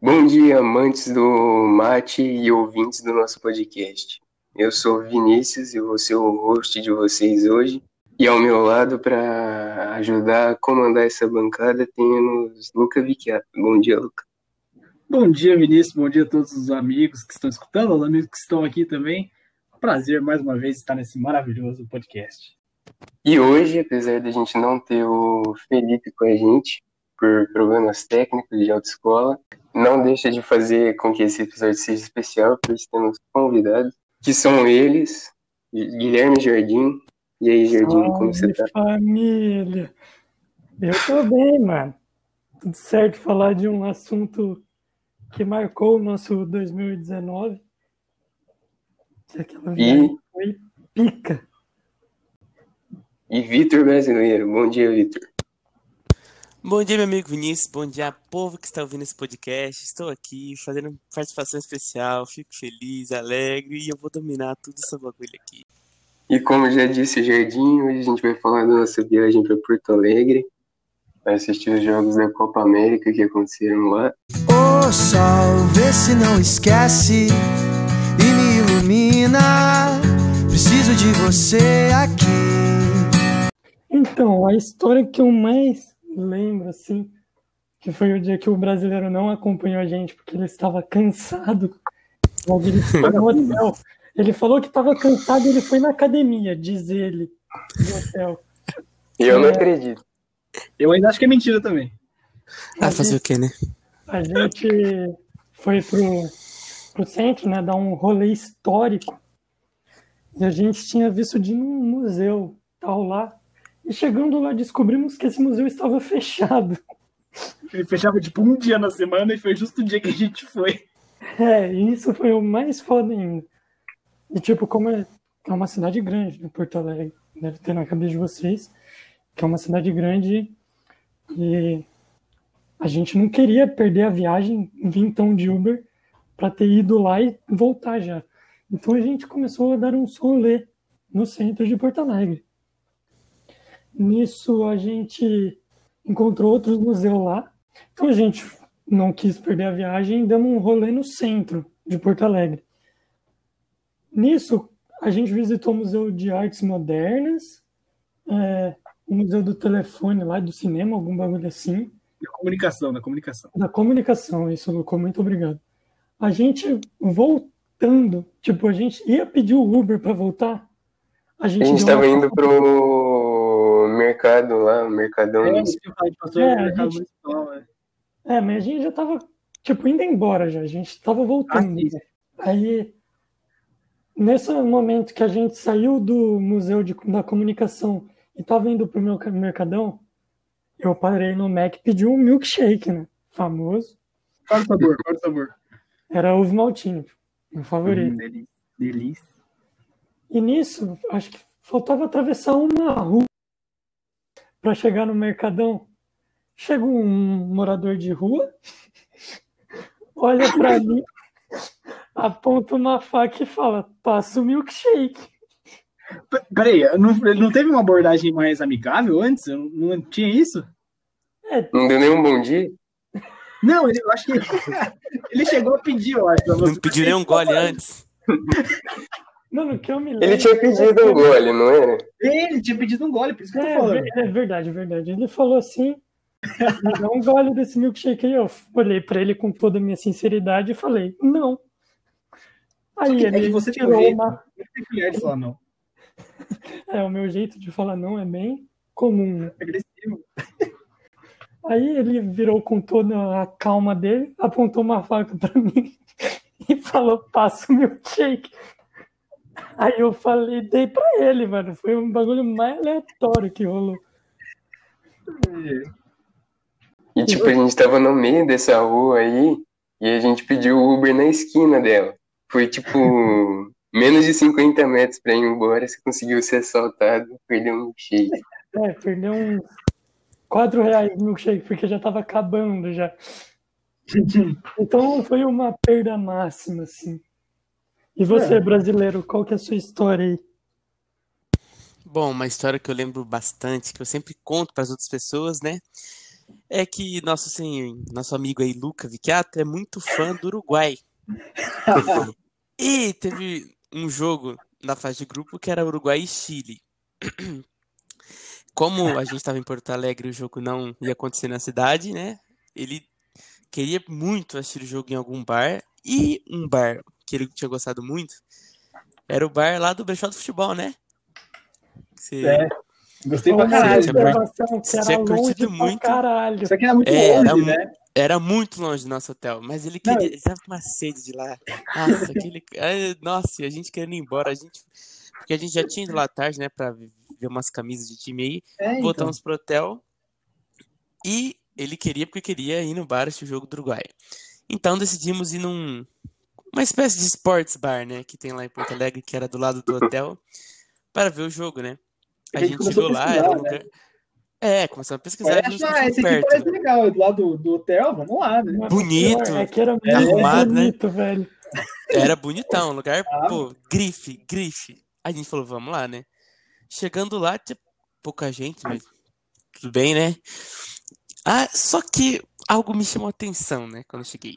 Bom dia, amantes do mate e ouvintes do nosso podcast. Eu sou Vinícius e vou ser o host de vocês hoje. E ao meu lado, para ajudar a comandar essa bancada, temos Luca Vicchiato. Bom dia, Luca. Bom dia, Vinícius. Bom dia a todos os amigos que estão escutando, os amigos que estão aqui também. Prazer mais uma vez estar nesse maravilhoso podcast. E hoje, apesar de a gente não ter o Felipe com a gente, por problemas técnicos de autoescola, não deixa de fazer com que esse episódio seja especial, pois temos convidados, que são eles, Guilherme Jardim, e aí, Jardim, Salve como você tá? família! Eu tô bem, mano. Tudo certo falar de um assunto que marcou o nosso 2019. Aquela e... foi pica. E Vitor Brasileiro. Bom dia, Vitor. Bom dia, meu amigo Vinícius. Bom dia, povo que está ouvindo esse podcast. Estou aqui fazendo participação especial. Fico feliz, alegre e eu vou dominar tudo essa bagulho aqui. E como já disse o Jardim, hoje a gente vai falar da nossa viagem para Porto Alegre, para assistir os jogos da Copa América que aconteceram lá. O sol, vê se não esquece e me ilumina. Preciso de você aqui. Então, a história que eu mais lembro, assim, que foi o dia que o brasileiro não acompanhou a gente porque ele estava cansado. Logo ele foi no hotel. Ele falou que estava cansado e ele foi na academia, diz ele, no hotel. E eu não é. acredito. Eu ainda acho que é mentira também. Ah, fazer o quê, né? A gente foi pro, pro centro, né, dar um rolê histórico. E a gente tinha visto de um museu tal lá. E chegando lá, descobrimos que esse museu estava fechado. Ele fechava tipo um dia na semana e foi justo o dia que a gente foi. É, e isso foi o mais foda ainda. E tipo, como é, é uma cidade grande, né, Porto Alegre, deve ter na cabeça de vocês, que é uma cidade grande e a gente não queria perder a viagem, vintão de Uber, para ter ido lá e voltar já. Então a gente começou a dar um rolê no centro de Porto Alegre. Nisso a gente encontrou outros museus lá. Então a gente não quis perder a viagem e demos um rolê no centro de Porto Alegre. Nisso, a gente visitou o Museu de Artes Modernas, é, o Museu do Telefone lá, do cinema, algum bagulho assim. Da comunicação, da comunicação. Da comunicação, isso, Lucas, muito obrigado. A gente voltando, tipo, a gente ia pedir o Uber para voltar. A gente estava uma... indo pro mercado lá, o Mercadão. É, a gente passou é, mercado gente... é. é, mas a gente já tava, tipo, indo embora já, a gente tava voltando. Ah, Aí nesse momento que a gente saiu do Museu de, da Comunicação e estava indo para o meu Mercadão, eu parei no Mac e pedi um milkshake, né? Famoso. Qual o sabor? Qual o sabor? Era ovo maltinho, meu favorito. Hum, delícia. E nisso, acho que faltava atravessar uma rua para chegar no Mercadão. Chega um morador de rua, olha para mim aponta uma faca e fala: passa o milkshake. Peraí, não, não teve uma abordagem mais amigável antes? Não tinha isso? É. Não deu nenhum bom dia? Não, ele, eu acho que ele chegou a pedir, eu acho. Não pediu nenhum gole antes. Não, no que eu me lembro. Ele tinha pedido um gole, não era? Ele tinha pedido um gole, por isso que é, eu tô falando. É verdade, é verdade. Ele falou assim: dá um gole desse milkshake aí. Eu olhei pra ele com toda a minha sinceridade e falei: não. Aí ele é você tirou tem uma. De falar não. É, o meu jeito de falar não é bem comum. Né? Agressivo. Aí ele virou com toda a calma dele, apontou uma faca para mim e falou: passa o meu shake. Aí eu falei, dei pra ele, mano. Foi um bagulho mais aleatório que rolou. E tipo, a gente tava no meio dessa rua aí e a gente pediu o Uber na esquina dela. Foi tipo menos de 50 metros para ir embora, você conseguiu ser assaltado, perdeu um milkshake. É, perdeu uns 4 reais no milkshake, porque já tava acabando já. Então foi uma perda máxima, assim. E você, é. brasileiro, qual que é a sua história aí? Bom, uma história que eu lembro bastante, que eu sempre conto para as outras pessoas, né? é que nosso, assim, nosso amigo aí, Luca Vicchiato, é muito fã do Uruguai. e teve um jogo na fase de grupo que era Uruguai e Chile. Como a gente estava em Porto Alegre e o jogo não ia acontecer na cidade, né? Ele queria muito assistir o jogo em algum bar. E um bar que ele tinha gostado muito era o bar lá do Brechó do Futebol, né? Você... É. Gostei pra caralho. tinha que tinha era longe curtido pra muito. caralho. Isso aqui era muito É, era longe, mu- né? Era muito longe do nosso hotel, mas ele Não, queria, ele tava com uma sede de lá. Nossa, aquele, ai, nossa, e a gente querendo ir embora, a gente, porque a gente já tinha ido lá à tarde, né, pra ver umas camisas de time aí, É, então. voltamos pro hotel e ele queria porque queria ir no bar assistir o jogo do Uruguai. Então decidimos ir num uma espécie de sports bar, né, que tem lá em Porto Alegre, que era do lado do hotel, para ver o jogo, né. A A gente gente começou chegou a lá, era um né? lugar... É, começamos a pesquisar, que ah, esse aqui perto. parece legal, é do lado do, do hotel, vamos lá, né? Bonito, É que era muito arrumado, né? bonito, velho. Era bonitão, lugar, Ah. pô, grife, grife. A gente falou, vamos lá, né? Chegando lá, tinha pouca gente, mas tudo bem, né? Ah, só que algo me chamou a atenção, né, quando eu cheguei.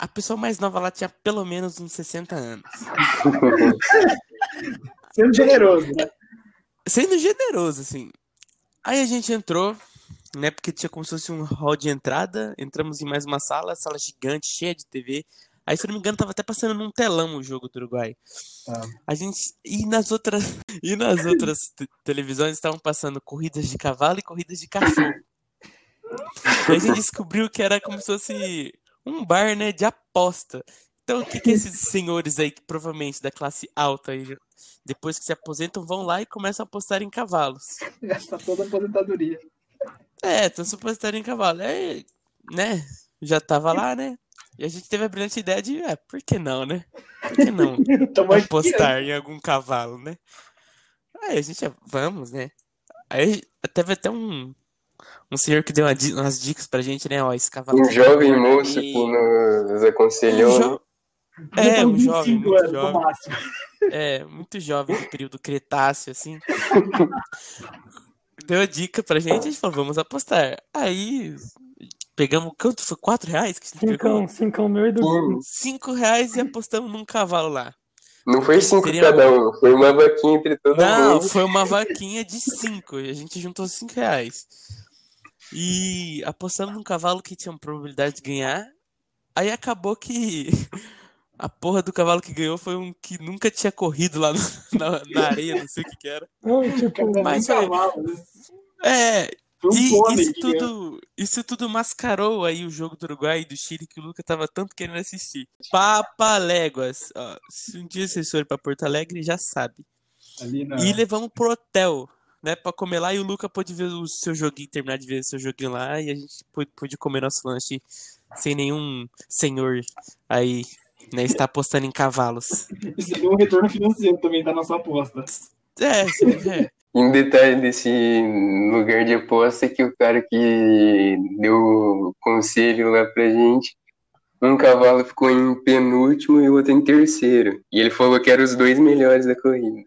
A pessoa mais nova lá tinha pelo menos uns 60 anos. Sendo generoso, né? Sendo generoso, assim. Aí a gente entrou, né, porque tinha como se fosse um hall de entrada. Entramos em mais uma sala, sala gigante, cheia de TV. Aí, se não me engano, tava até passando num telão o jogo do Uruguai. Ah. A gente. E nas outras. E nas outras te- televisões estavam passando corridas de cavalo e corridas de cachorro. Aí a gente descobriu que era como se fosse um bar, né, de aposta. Então, o que que esses senhores aí, que provavelmente da classe alta aí, depois que se aposentam, vão lá e começam a apostar em cavalos. Gasta toda a aposentadoria. É, estão se apostando em cavalo. Aí, né, já tava lá, né? E a gente teve a brilhante ideia de, é, por que não, né? Por que não aqui, né? apostar em algum cavalo, né? Aí a gente, ah, vamos, né? Aí teve até um, um senhor que deu uma umas dicas pra gente, né? Ó, esse cavalo Um jovem moço vermelho. que nos Um aconselhou. né? jo- É, um jovem, 25 muito jovem. É, muito jovem do período Cretáceo, assim. Deu a dica pra gente, a gente falou, vamos apostar. Aí, pegamos, quanto foi? Quatro reais que a gente pegou? Cincão, cincão meu e do Hum, Cinco reais e apostamos num cavalo lá. Não foi cinco Seria cada um, foi uma vaquinha entre todo Não, mundo. foi uma vaquinha de cinco. E a gente juntou cinco reais. E apostamos num cavalo que tinha uma probabilidade de ganhar. Aí acabou que a porra do cavalo que ganhou foi um que nunca tinha corrido lá no- na, na areia, não sei o que que era. Não, tipo, Mas um foi- cavalo, né? É, um e isso tudo, isso tudo mascarou aí o jogo do Uruguai e do Chile que o Luca tava tanto querendo assistir. Papaléguas. Ó, se um dia vocês forem pra Porto Alegre, já sabe. E levamos pro hotel, né, pra comer lá. E o Luca pôde ver o seu joguinho, terminar de ver o seu joguinho lá. E a gente pôde, pôde comer nosso lanche sem nenhum senhor aí, né, estar apostando em cavalos. Isso deu um retorno financeiro também da nossa aposta. É, sim, é. Um detalhe desse lugar de aposta é que o cara que deu conselho lá pra gente, um cavalo ficou em penúltimo e o outro em terceiro. E ele falou que eram os dois melhores da corrida.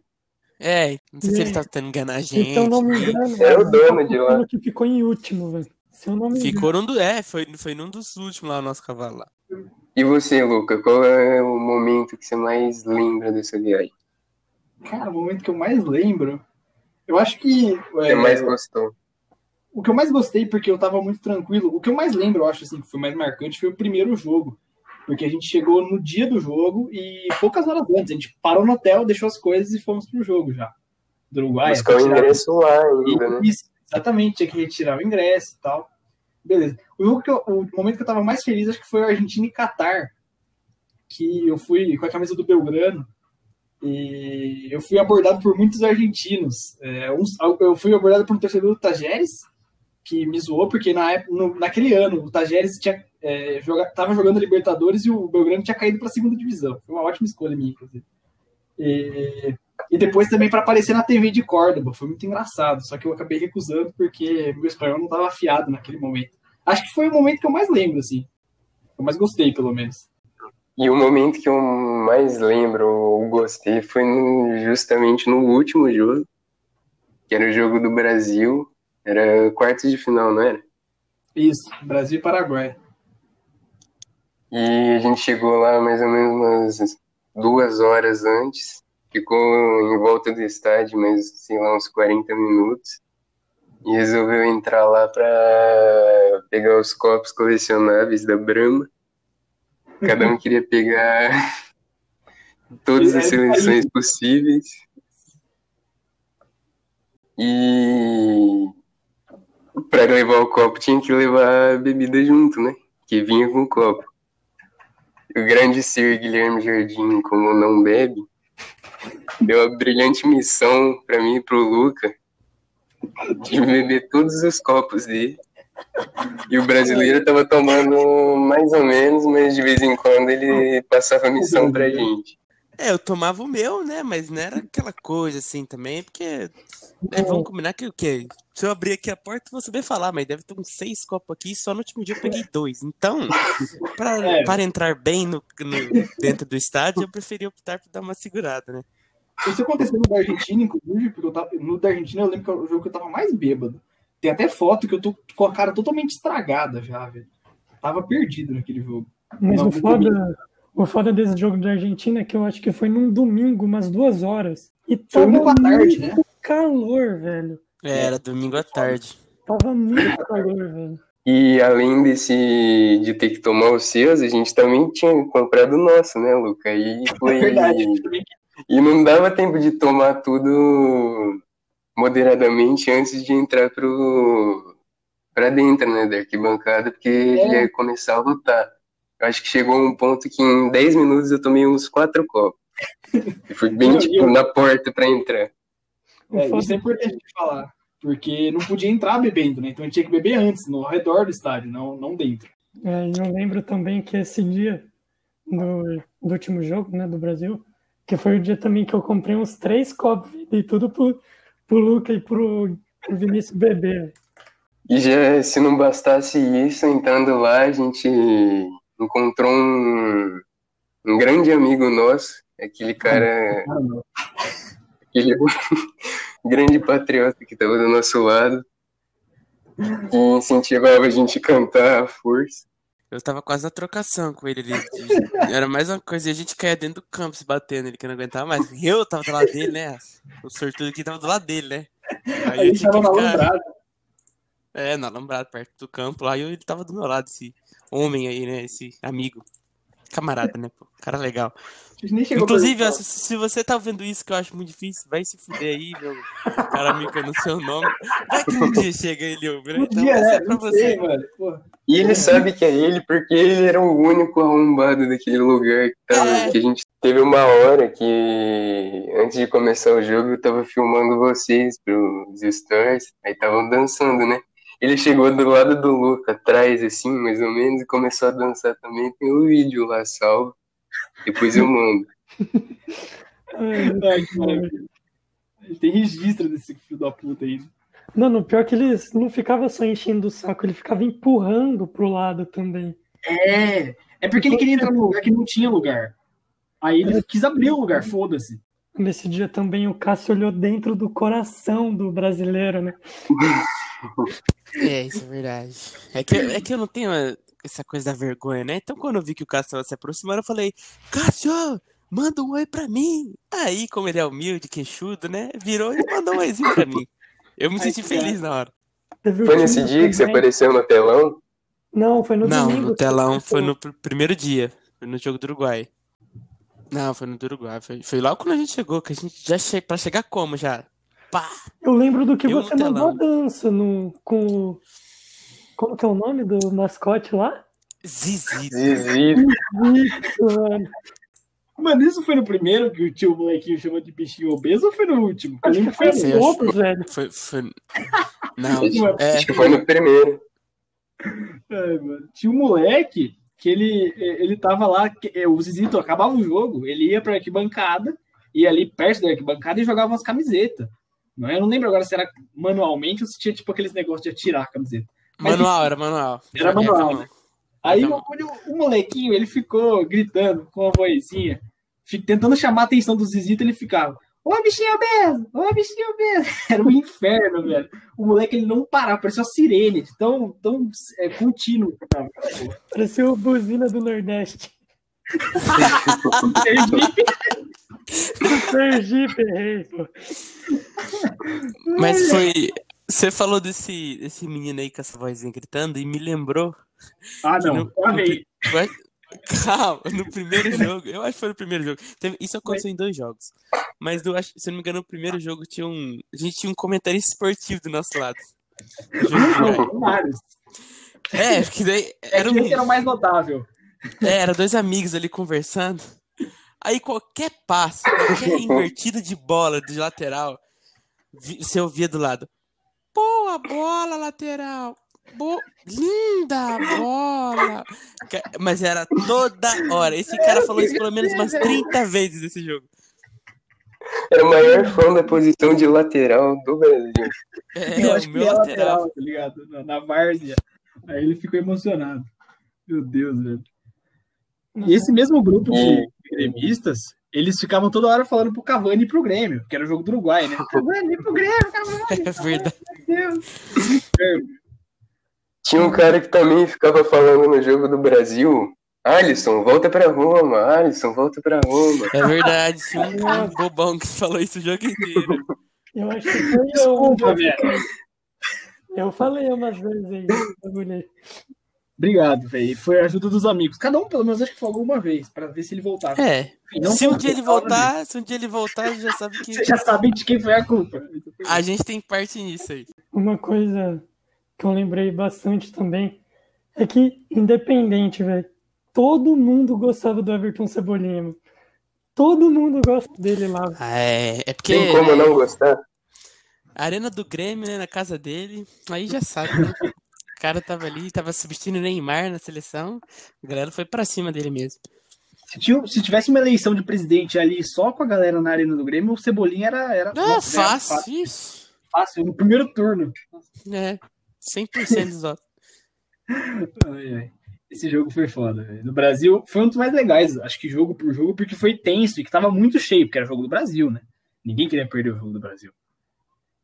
É, não sei se ele tá tentando enganar a gente. então não me engano. Era o velho, dono de lá. que ficou em último, velho. Se eu não me engano. Ficou num do, é, foi, foi num dos últimos lá o nosso cavalo lá. E você, Luca, qual é o momento que você mais lembra dessa viagem? Cara, o momento que eu mais lembro. Eu acho que. Que você é, mais gostou? O que eu mais gostei, porque eu tava muito tranquilo, o que eu mais lembro, eu acho assim, que foi mais marcante, foi o primeiro jogo. Porque a gente chegou no dia do jogo e poucas horas antes, a gente parou no hotel, deixou as coisas e fomos pro jogo já. Do Uruguai. Buscar o ingresso lá ainda, né? Isso, exatamente, tinha que retirar o ingresso e tal. Beleza. O, eu- o momento que eu tava mais feliz acho que foi o Argentina e Catar. Que eu fui com a camisa do Belgrano. E eu fui abordado por muitos argentinos. É, uns- eu fui abordado por um torcedor do Tajeres, que me zoou, porque na, época- no- naquele ano o Tajeres tinha, é, joga, tava jogando Libertadores e o Belgrano tinha caído para a segunda divisão. Foi uma ótima escolha minha, inclusive. E, e depois também para aparecer na TV de Córdoba. Foi muito engraçado, só que eu acabei recusando porque meu espanhol não estava afiado naquele momento. Acho que foi o momento que eu mais lembro, assim. Eu mais gostei, pelo menos. E o momento que eu mais lembro ou gostei foi justamente no último jogo, que era o jogo do Brasil. Era quartos de final, não era? Isso, Brasil e Paraguai. E a gente chegou lá mais ou menos umas duas horas antes. Ficou em volta do estádio, mas sei lá, uns 40 minutos. E resolveu entrar lá para pegar os copos colecionáveis da Brahma. Cada um queria pegar todas as seleções possíveis. E para levar o copo tinha que levar a bebida junto, né? Que vinha com o copo. O grande Sir Guilherme Jardim, como não bebe, deu a brilhante missão para mim e pro Luca de beber todos os copos dele. E o brasileiro tava tomando mais ou menos, mas de vez em quando ele passava a missão pra gente. É, eu tomava o meu, né? Mas não era aquela coisa assim também, porque. né, vamos combinar que o quê? Se eu abrir aqui a porta, vou saber falar, mas deve ter uns seis copos aqui, só no último dia eu peguei dois. Então, pra, É. para entrar bem no, no- dentro do estádio, eu preferi optar por dar uma segurada, né? Isso aconteceu no da Argentina, inclusive, porque eu tava, no da Argentina eu lembro que é o jogo que eu tava mais bêbado. Tem até foto que eu tô com a cara totalmente estragada já, velho. Tava perdido naquele jogo. Mas o foda, o foda desse jogo da Argentina é que eu acho que foi num domingo, umas duas horas. E tava domingo à tarde, muito né? calor, velho. É, Era domingo à tarde. Tava muito calor, velho. E além desse de ter que tomar os seus, a gente também tinha comprado o nosso, né, Luca? E foi. É verdade. E não dava tempo de tomar tudo moderadamente antes de entrar pro para dentro, né, da arquibancada, porque É. ia começar a lutar. Eu acho que chegou um ponto que em 10 minutos eu tomei uns quatro copos. E fui bem, tipo, na porta pra entrar. É, isso é importante de falar. Porque não podia entrar bebendo, né? Então a gente tinha que beber antes, no redor do estádio, não, não dentro. É, e eu lembro também que esse dia do, do último jogo, né, do Brasil, que foi o dia também que eu comprei uns três copos e tudo pro, pro Luca e pro, pro Vinícius beber. E já, se não bastasse isso, entrando lá, a gente encontrou um, um grande amigo nosso, aquele cara, aquele grande patriota que estava do nosso lado, que incentivava a gente a cantar à força. Eu tava quase na trocação com ele ali. Era mais uma coisa, e a gente caía dentro do campo se batendo, ele que não aguentava mais. Eu tava do lado dele, né? O sortudo aqui tava do lado dele, né? A Aí eu gente tinha que ficar. É, na Alambrado, perto do campo lá, e ele tava do meu lado, esse homem aí, né? Esse amigo. Camarada, né? Pô, cara legal. Inclusive, se, se você tá vendo isso, que eu acho muito difícil, vai se fuder aí, meu cara amigo que eu não sei o nome. Vai que um dia chega ele ouvindo, Um então dia, é, pra você. sei, mano. Pô, E ele sabe que é ele porque ele era o único arrombado daquele lugar que, tava, É. que a gente teve uma hora que antes de começar o jogo eu tava filmando vocês pros stories, aí estavam dançando, né? Ele chegou do lado do Luca, atrás assim, mais ou menos, e começou a dançar também. Tem o vídeo lá salvo. Depois eu mando. Ai, que maravilha. A gente tem registro desse filho da puta aí. Não, no pior que ele não ficava só enchendo o saco, ele ficava empurrando pro lado também. É, é porque ele queria entrar num lugar que não tinha lugar. Aí ele quis abrir o lugar, foda-se. Nesse dia também o Cássio olhou dentro do coração do brasileiro, né? É, isso é verdade. É que, é que eu não tenho eh, essa coisa da vergonha, né? Então, quando eu vi que o Cássio tava se aproximando, eu falei: Cássio, manda um oi pra mim. Aí, como ele é humilde, queixudo, né? Virou e mandou um oizinho pra mim. Eu me Ai, senti feliz na hora. Foi nesse dia que você apareceu no telão? Não, foi no Não, domingo. no telão foi no pr- primeiro dia. Foi no jogo do Uruguai. Não, foi no do Uruguai. Foi, foi logo quando a gente chegou, que a gente já chega pra chegar como já? Pá! Eu lembro do que Eu você mandou a dança no, com. Como que é o nome do mascote lá? Zizito. Zizi. Isso, mano. Mano, isso foi no primeiro que o tio molequinho chamou de bichinho obeso ou foi no último? Eu Acho lembro que foi no outro, velho. Foi, foi... Não, Acho, é. acho que foi no primeiro. Ai, mano. Tinha um moleque que ele, ele tava lá, que- é, o Zizito acabava o jogo, ele ia pra arquibancada, ia ali perto da arquibancada e jogava umas camisetas. Não é? Eu não lembro agora se era manualmente ou se tinha tipo aqueles negócios de atirar a camiseta. Mas Manual, era manual. Era manual, a mão. Aí Então- o, o molequinho, ele ficou gritando com a vozinha, tentando chamar a atenção do Zizito, ele ficava, Ô, bichinho obeso! Ô, bichinho obeso! Era um inferno, velho. O moleque ele não parava, parecia uma sirene, tão, tão é, contínuo. Parecia o buzina do Nordeste. Sergipe, errei, pô. Mas foi. Você falou desse, desse menino aí com essa vozinha gritando e me lembrou. Ah, que não. no- Calma, no primeiro jogo, eu acho que foi no primeiro jogo. Teve- isso aconteceu em dois jogos. Mas do, acho- se eu não me engano, no primeiro jogo tinha um. A gente tinha um comentarista esportivo do nosso lado. É, porque daí É era, que um, era o mais notável. é, era dois amigos ali conversando. Aí qualquer passe, qualquer invertida de bola de lateral, você ouvia do lado. Boa bola, lateral! Bo... Linda bola! Mas era toda hora. Esse cara falou isso pelo menos umas 30 vezes nesse jogo. Era o maior fã da posição de lateral do Brasil. É, eu o acho que meu ele é lateral. lateral, tá ligado? Na, na várzea. Aí ele ficou emocionado. Meu Deus, velho. E esse mesmo grupo de gremistas, eles ficavam toda hora falando pro Cavani e pro Grêmio, que era o jogo do Uruguai, né? Cavani pro Grêmio, Cavani, É verdade. meu Deus. Tinha um cara que também ficava falando no jogo do Brasil. Alisson, volta pra Roma. Alisson, volta pra Roma. É verdade. Tinha um, um bobão que falou isso o jogo inteiro. Eu acho que foi eu. Desculpa, velho. Eu falei umas vezes aí. Obrigado, velho. Foi a ajuda dos amigos. Cada um, pelo menos, acho que falou uma vez, pra ver se ele voltava. É. Não Se um dia ele voltar, se um dia ele voltar, já sabe que Você já sabe de quem foi a culpa. a gente tem parte nisso aí. Uma coisa que eu lembrei bastante também é que, independente, velho, todo mundo gostava do Everton Cebolinha, mano. Todo mundo gosta dele lá. Ah, É, é porque Tem como não gostar? a arena do Grêmio, né, na casa dele, aí já sabe, né? O cara tava ali, tava substituindo o Neymar na seleção, a galera foi pra cima dele mesmo. Se, tivesse uma eleição de presidente ali só com a galera na arena do Grêmio, o Cebolinha era. era Ah, nossa, era fácil, ixi, fácil, no primeiro turno. é, 100% dos votos. Ai, ai. Esse jogo foi foda, velho. No Brasil, foi um dos mais legais, acho que jogo por jogo, porque foi tenso e que tava muito cheio, porque era jogo do Brasil, né? Ninguém queria perder o jogo do Brasil.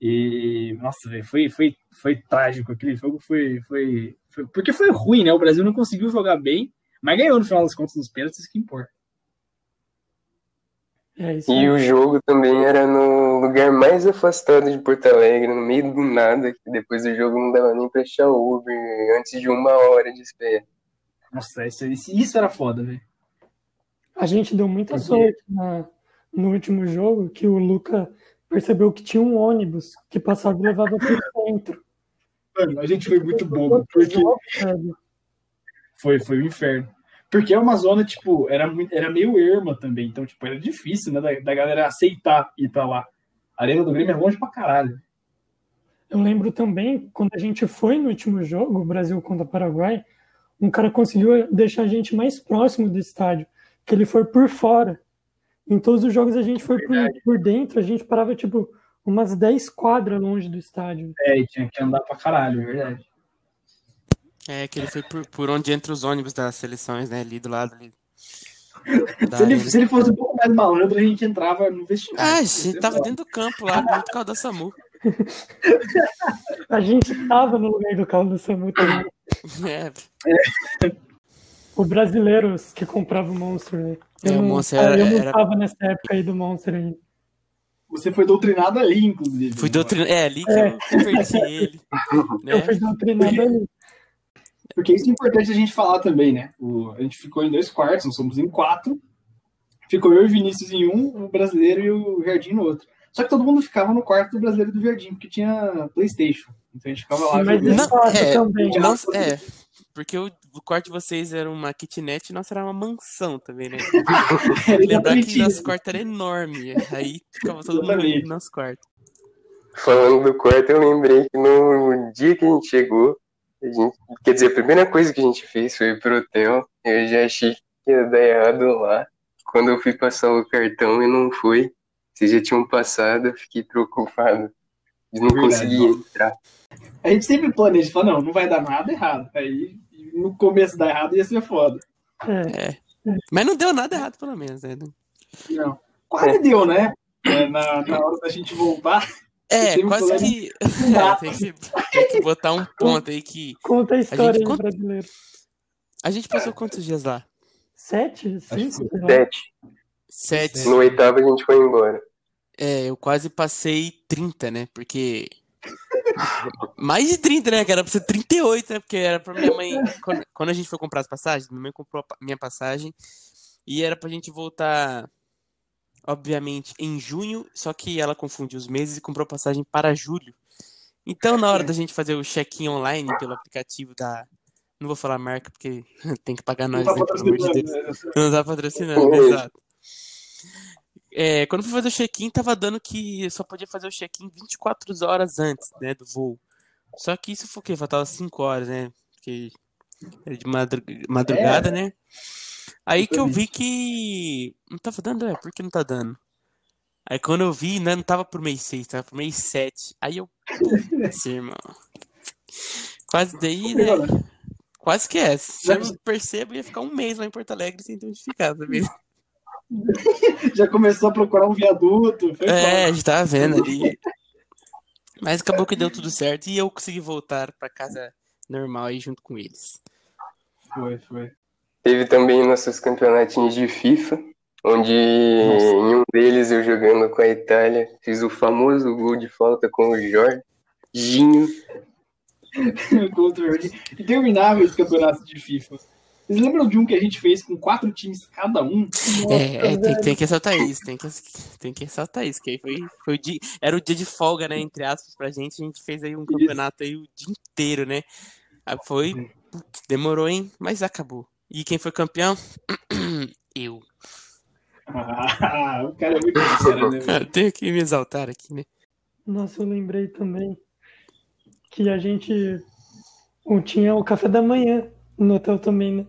E, nossa, velho, foi, foi, foi trágico. Aquele jogo foi, foi, foi. Porque foi ruim, né? O Brasil não conseguiu jogar bem, mas ganhou no final das contas nos pênaltis, que importa. É isso E o jogo também era no lugar mais afastado de Porto Alegre, no meio do nada, que depois do jogo não dava nem pra achar Uber antes de uma hora de espera. Nossa, isso, isso, isso era foda, velho. A gente deu muita sorte na- no último jogo que o Luca percebeu que tinha um ônibus que passava e levava pro centro. Mano, a gente foi muito bobo, porque foi, foi o inferno. Porque é uma zona, tipo, era, era meio erma também, então, tipo, era difícil, né, da, da galera aceitar ir pra lá. A Arena do Grêmio é longe pra caralho. Eu lembro também, quando a gente foi no último jogo, o Brasil contra Paraguai, um cara conseguiu deixar a gente mais próximo do estádio, que ele foi por fora. Em todos os jogos a gente foi por, por dentro, a gente parava, tipo, umas 10 quadras longe do estádio. É, e tinha que andar pra caralho, é verdade. É, que ele foi por, por onde entra os ônibus das seleções, né, ali do lado ali. da Se ele, se ele fosse um pouco mais malandro, a gente entrava no vestiário. Ah, a gente é tava dentro do campo lá, junto com o da SAMU. A gente tava no lugar do carro do Samu também. É, O brasileiros que comprava o Monster, né? Eu, É, o não, Monster eu era- não era- tava nessa época aí do Monster ainda. Você foi doutrinado ali, inclusive. fui doutrinado. É, ali que eu converti ele. Eu Né? fui doutrinado ali. Porque isso é importante a gente falar também, né? O, a gente ficou em dois quartos, nós somos em quatro. Ficou eu e o Vinícius em um, o brasileiro e o Jardim no outro. Só que todo mundo ficava no quarto do brasileiro e do Jardim, porque tinha Playstation. Então a gente ficava lá Mas jogando. Não, é, também. Não, é, porque o, o quarto de vocês era uma kitnet e nossa era uma mansão também, né? Lembrar que nosso quarto era enorme. Aí ficava todo mundo no nosso quarto. Falando do quarto, eu lembrei que no dia que a gente chegou, a gente, quer dizer, a primeira coisa que a gente fez foi ir pro hotel. Eu já achei que ia dar errado lá. Quando eu fui passar o cartão e não foi, vocês já tinham passado, eu fiquei preocupado de não Verdade. conseguir entrar. A gente sempre planeja, fala, não, não vai dar nada errado. Aí no começo dá errado ia ser foda. É, Mas não deu nada errado, pelo menos, né? Não. Quase deu, né? é, na, na hora da gente voltar. É, um quase que. gato. tem, que tem que botar um ponto aí que. Conta a história gente aí, conta- brasileiro. A gente passou quantos dias lá? Sete? Lá. Sete. Sete. No oitavo a gente foi embora. É, eu quase passei 30, né? Porque. Mais de 30, né? Que era pra ser 38, né? Porque era pra minha mãe. Quando, quando a gente foi comprar as passagens, minha mãe comprou a minha passagem. E era pra gente voltar, obviamente, em junho. Só que ela confundiu os meses e comprou passagem para julho. Então, na hora da gente fazer o check-in online pelo aplicativo da. Não vou falar marca, porque tem que pagar nós, tá né? Pelo amor de Deus. né? Não tá patrocinando, exato. É, quando eu fui fazer o check-in, tava dando que eu só podia fazer o check-in 24 horas antes, né, do voo. Só que isso foi o quê? Faltava 5 horas, né? Porque era de madru- madrugada, né? Aí que eu vi que não tava dando, é, por que não tá dando? Aí quando eu vi, né, não tava pro mês 6, tava pro mês 7. Aí eu, putz, irmão. Quase daí, né? Quase que é. Se eu não percebo, ia ficar um mês lá em Porto Alegre sem ter onde ficar, sabe? Já começou a procurar um viaduto. Foi É, a gente tava vendo ali. Mas acabou que deu tudo certo e eu consegui voltar pra casa normal aí junto com eles. Foi, foi. Teve também nossos campeonatinhos de FIFA, onde em um deles eu jogando com a Itália, fiz o famoso gol de falta com o Jorginho. Contra o Jorginho. Intermináveis campeonatos de FIFA. Vocês lembram de um que a gente fez com quatro times cada um? É, é, tem, tem que ressaltar isso, tem que, tem que ressaltar isso, que aí foi, foi o dia, era o dia de folga, né, entre aspas, pra gente, a gente fez aí um campeonato aí o dia inteiro, né? Aí foi, putz, demorou, hein, mas acabou. E quem foi campeão? Eu. Ah, o cara é muito sincero, né? velho? Tenho que me exaltar aqui, né? Nossa, eu lembrei também que a gente tinha o café da manhã no hotel também, né?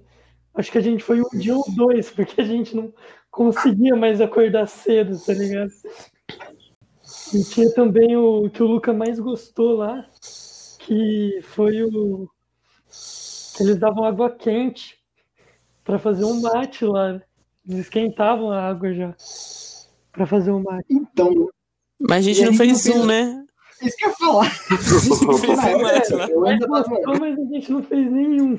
Acho que a gente foi um dia ou dois, porque a gente não conseguia mais acordar cedo, tá ligado? E tinha também o que o Luca mais gostou lá, que foi o. que eles davam água quente pra fazer um mate lá. né? Eles esquentavam a água já pra fazer um mate. Então, Mas a gente E a não gente fez não fez- um, né? isso que eu ia falar. Não fez um mate lá. eu ainda mas a gente não fez nenhum.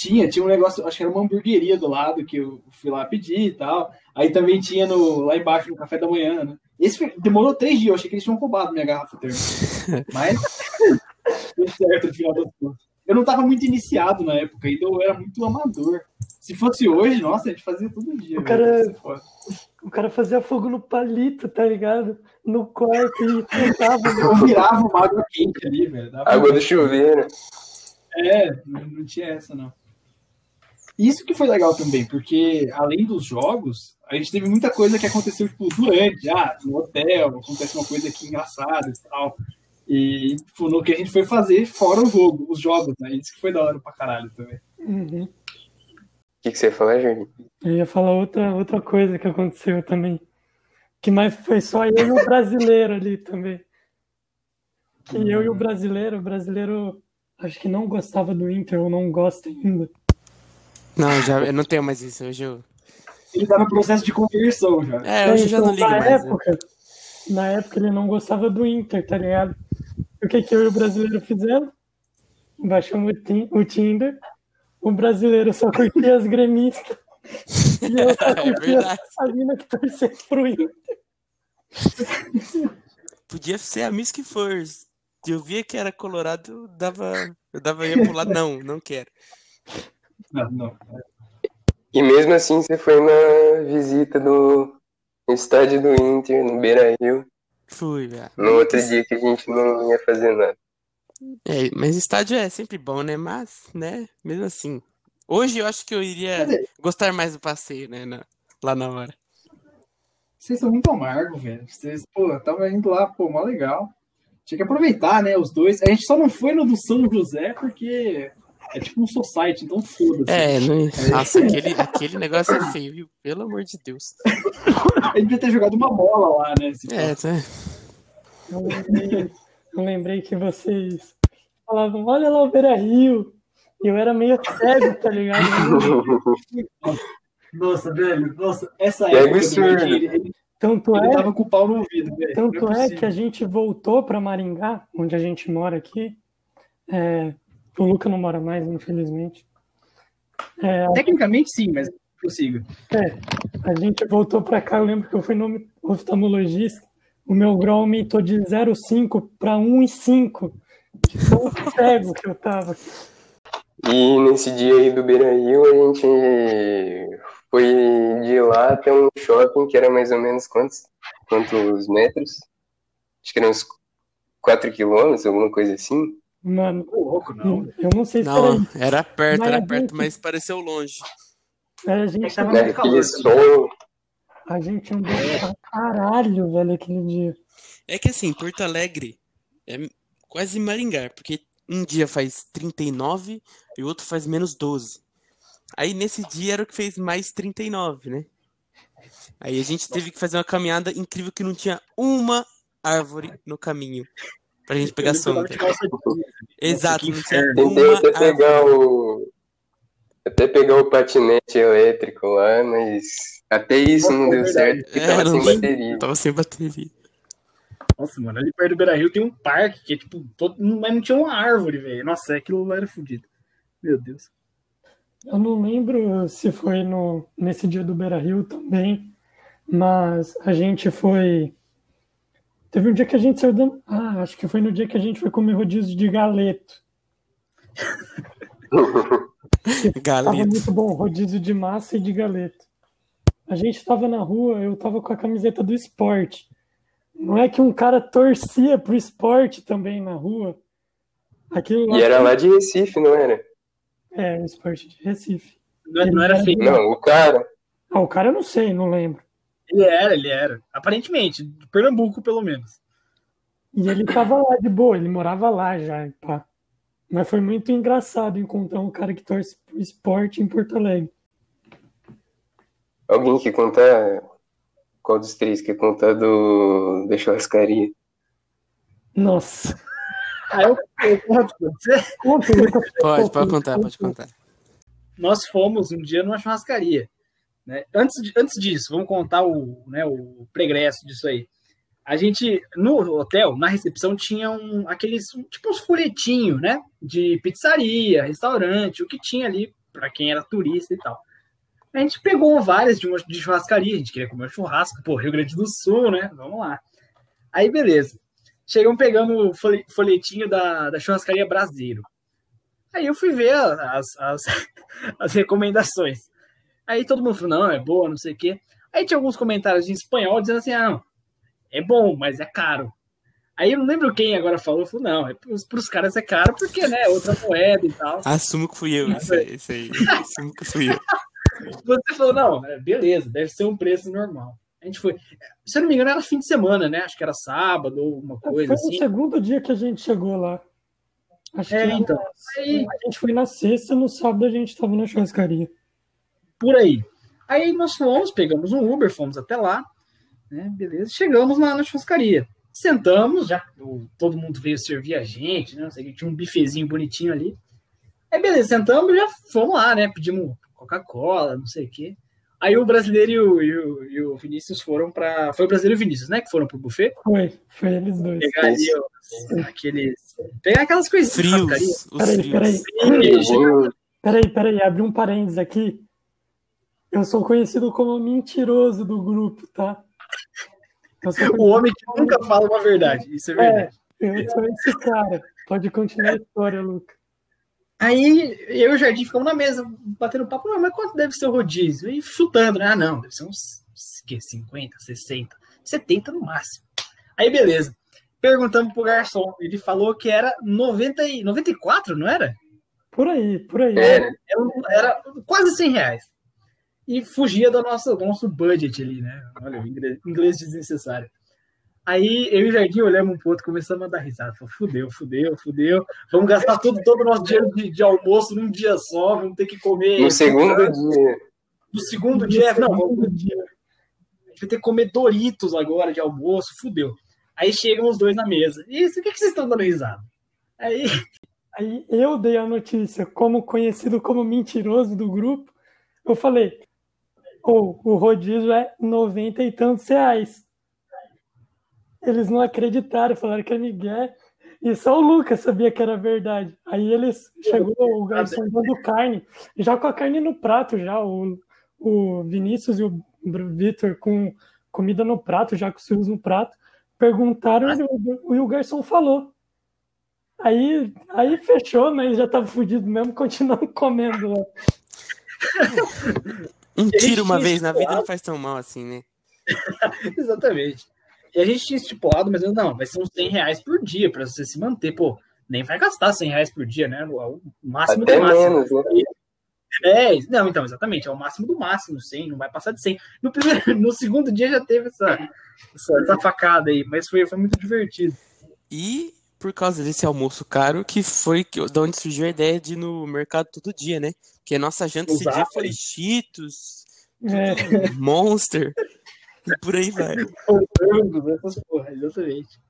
Tinha, tinha um negócio, acho que era uma hamburgueria do lado que eu fui lá pedir e tal. Aí também tinha no, lá embaixo no café da manhã, né? Esse foi- demorou três dias, eu achei que eles tinham roubado minha garrafa térmica. Mas deu certo no final das contas. Eu não tava muito iniciado na época, ainda eu era muito amador. Se fosse hoje, nossa, a gente fazia todo dia. O cara- velho. Isso é foda. O cara fazia fogo no palito, tá ligado? No quarto e tentava. Eu virava uma água quente ali, velho. Água do chuveiro. É, não, não tinha essa, não. Isso que foi legal também, porque além dos jogos, a gente teve muita coisa que aconteceu, tipo, durante, ah, no hotel, acontece uma coisa aqui engraçada e tal. E tipo, no que a gente foi fazer fora o jogo, os jogos, né? Isso que foi da hora pra caralho também. Uhum. O que, que você ia falar, Jorginho? Eu ia falar outra, outra coisa que aconteceu também. Que mais foi só eu e o brasileiro ali também. Que eu e o brasileiro, o brasileiro acho que não gostava do Inter ou não gosta ainda. Não, já, eu não tenho mais isso. Hoje eu. Ele tá no processo de conversão já. É, hoje eu já Então, não ligo na mais. né? época, na época ele não gostava do Inter, tá ligado? O que que eu e o brasileiro fizemos? Baixamos o, Tin- o Tinder. O brasileiro só curtia as gremistas. E eu só É curtia verdade. a mina que torcia pro Inter. Podia ser a Miss que for. Se eu via que era colorado, eu dava. Eu dava ia pro lado. Não, não quero. Não, não. E mesmo assim você foi na visita do estádio do Inter, no Beira Rio, Fui, velho. no outro dia que a gente não ia fazer nada. É, mas estádio é sempre bom, né? Mas, né? Mesmo assim. Hoje eu acho que eu iria dizer- gostar mais do passeio, né? na- lá na hora. Vocês são muito amargos, velho. Vocês, pô, tava indo lá, pô, mó legal. Tinha que aproveitar, né, os dois. A gente só não foi no do São José porque é tipo um society, então foda-se. É, não... nossa, aquele, aquele negócio é feio, viu? Pelo amor de Deus. A gente devia ter jogado uma bola lá, né? É, tá. Eu lembrei, eu lembrei que vocês falavam, olha lá o Beira Rio. E eu era meio cego, tá ligado? Nossa, velho, nossa, essa época do absurdo. Ele, ele, Tanto ele é, tava com o pau no ouvido, velho. tanto Não é possível. que a gente voltou para Maringá, onde a gente mora aqui. É, o Luca não mora mais, infelizmente. É, Tecnicamente sim, mas prossiga. É, a gente voltou pra cá, eu lembro que eu fui no oftalmologista, o meu grau aumentou de 0,5 para 1,5. De tão cego que eu tava. E nesse dia aí do Beira Rio, a gente foi de lá até um shopping que era mais ou menos quantos, quantos metros? Acho que eram uns 4 quilômetros, alguma coisa assim. Mano, louco, não. eu não sei se era Não, isso. era perto, Mas era perto, gente- mas pareceu longe. É, a gente, Tava Né? Aquele calor som. a gente andou pra caralho, velho, aquele dia. É que assim, Porto Alegre é quase Maringá, porque um dia faz 39 e o outro faz menos 12. Aí nesse dia era o que fez mais 39, né? Aí a gente teve que fazer uma caminhada incrível que não tinha uma árvore no caminho pra gente pegar jeans. Exato, não tinha inferno. Tentei uma até pegar o. Até pegar o patinete elétrico lá, mas até isso não deu é certo, porque É, tava não sem tinha. bateria. Tava sem bateria. Nossa, mano, ali perto do Beira Rio tem um parque que é tipo, todo, mas não tinha uma árvore, velho. Nossa, aquilo lá era fodido. Meu Deus. Eu não lembro se foi no, nesse dia do Beira Rio também, mas a gente foi. Teve um dia que a gente saiu dando. Ah, acho que foi no dia que a gente foi comer rodízio de galeto. Tava Galeto. muito bom, rodízio de massa e de galeto. A gente tava na rua, eu tava com a camiseta do esporte. Não é que um cara torcia pro esporte também na rua. Aquilo lá E era foi- lá de Recife, não era? É, o esporte de Recife. Não, não era feio. Não, o cara. Ah, o cara eu não sei, não lembro. Ele era, ele era. Aparentemente, de Pernambuco, pelo menos. E ele tava lá de boa, ele morava lá já, pá. Mas foi muito engraçado encontrar um cara que torce pro esporte em Porto Alegre. Alguém que contar. Qual dos três quer contar do da churrascaria? Nossa. Aí eu, eu conto pra você. Conta. Pode, pode contar, pode contar. Nós fomos um dia numa churrascaria. Né? Antes, antes disso, vamos contar o, né, o pregresso disso aí. A gente, no hotel, na recepção, tinha um, aqueles, tipo uns folhetinhos, né? De pizzaria, restaurante, o que tinha ali para quem era turista e tal. A gente pegou várias de, uma, de churrascaria, a gente queria comer um churrasco, pô, Rio Grande do Sul, né? Vamos lá. Aí, beleza. Chegamos pegando o folhe- folhetinho da, da churrascaria Brasileiro. Aí eu fui ver as, as, as recomendações. Aí todo mundo falou, não, é boa, não sei o quê. Aí tinha alguns comentários em espanhol dizendo assim, ah, não, é bom, mas é caro. Aí eu não lembro quem agora falou, falou, não, é pros, pros caras é caro porque, né, é outra moeda e tal. Assumo que fui eu, esse aí. Esse aí. Assumo que fui eu. Você falou, não, é, beleza, deve ser um preço normal. A gente foi, se eu não me engano, era fim de semana, né? Acho que era sábado ou uma Foi coisa no assim. segundo dia que a gente chegou lá. Acho É, que então. Aí, a gente foi na sexta, no sábado a gente tava na churrascaria. Por aí. Aí nós fomos, pegamos um Uber, fomos até lá, né? Beleza, chegamos lá na churrascaria. Sentamos, já todo mundo veio servir a gente, né? Não sei o que, tinha um bifezinho bonitinho ali. Aí beleza, sentamos, já fomos lá, né? Pedimos Coca-Cola, não sei o quê. Aí o brasileiro e o, e o- e o Vinícius foram para Foi o brasileiro e o Vinícius, né? Que foram pro buffet. Foi, foi eles dois. Pegar ali ó, aqueles. Pegar aquelas coisinhas. Frios, os Peraí, peraí. frios. Peraí, peraí, abri um parênteses aqui. Eu sou conhecido como o mentiroso do grupo, tá? O homem que nunca fala uma verdade. Isso é verdade. É, eu sou esse cara. Pode continuar a história, Luca. Aí eu e o Jardim ficamos na mesa, batendo papo, não, mas quanto deve ser o rodízio? E chutando, né? Ah, não, deve ser uns que, 50, 60, 70 no máximo. Aí beleza. Perguntamos pro garçom, ele falou que era 90 e, 94, não era? Por aí, por aí. É, Era, era quase 100 reais. E fugia do nosso, do nosso budget ali, né? Olha, o inglês, inglês desnecessário. Aí eu e o Jardim olhamos um pro outro, começamos a dar risada. Falei, fudeu, fudeu, fudeu. Vamos gastar todo, todo o nosso dinheiro de, de almoço num dia só, vamos ter que comer. no segundo dia. No segundo dia, não, vamos, Segundo dia. a gente vai ter que comer Doritos agora de almoço, fudeu. Aí chegam os dois na mesa. E isso, o que, que vocês estão dando risada? Aí, Aí eu dei a notícia, como conhecido como mentiroso do grupo. Eu falei, Ou o rodízio é 90 e tantos reais. Eles não acreditaram, falaram que é Miguel. E só o Lucas sabia que era verdade. Aí eles chegou o garçom dando carne, já com a carne no prato, já o, o Vinícius e o Vitor com comida no prato, já com os filhos no prato, perguntaram e o, e o garçom falou. Aí, aí fechou, mas já tava fudido mesmo, continuando comendo lá. Um tiro uma vez na vida não faz tão mal assim, né? Exatamente. E a gente tinha estipulado, mas eu, não, vai ser uns 100 reais por dia para você se manter. Pô, nem vai gastar 100 reais por dia, né? O máximo Até do máximo. menos, né? É, não, então, exatamente, é o máximo do máximo, 100, não vai passar de 100. No, primeiro, no segundo dia já teve essa, essa, essa facada aí, mas foi, foi muito divertido. E por causa desse almoço caro, que foi que, de onde surgiu a ideia de ir no mercado todo dia, né? Porque a nossa janta esse dia Exato. foi Cheetos, É, Monster, e por aí vai. Porra, exatamente.